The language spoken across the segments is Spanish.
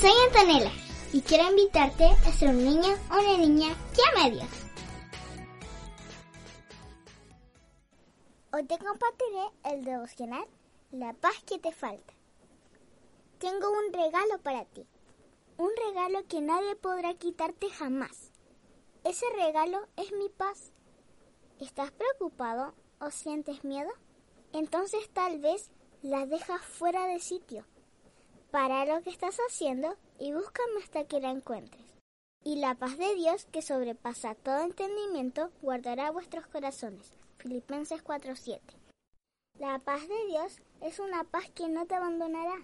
Soy Antonella y quiero invitarte a ser un niño o una niña que ama a Dios. Hoy te compartiré el devocional La paz que te falta. Tengo un regalo para ti, un regalo que nadie podrá quitarte jamás. Ese regalo es mi paz. ¿Estás preocupado o sientes miedo? Entonces tal vez la dejas fuera de sitio. Para lo que estás haciendo y búscame hasta que la encuentres. Y la paz de Dios, que sobrepasa todo entendimiento, guardará vuestros corazones. Filipenses 4:7. La paz de Dios es una paz que no te abandonará,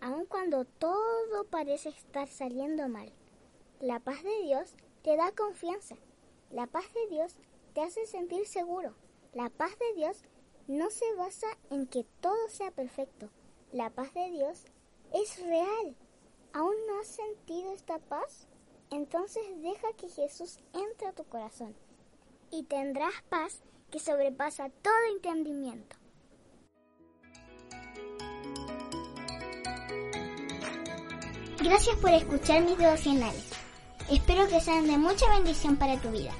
aun cuando todo parece estar saliendo mal. La paz de Dios te da confianza. La paz de Dios te hace sentir seguro. La paz de Dios no se basa en que todo sea perfecto. La paz de Dios es real. ¿Aún no has sentido esta paz? Entonces deja que Jesús entre a tu corazón y tendrás paz que sobrepasa todo entendimiento. Gracias por escuchar mis devocionales. Espero que sean de mucha bendición para tu vida.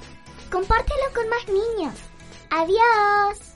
Compártelo con más niños. Adiós.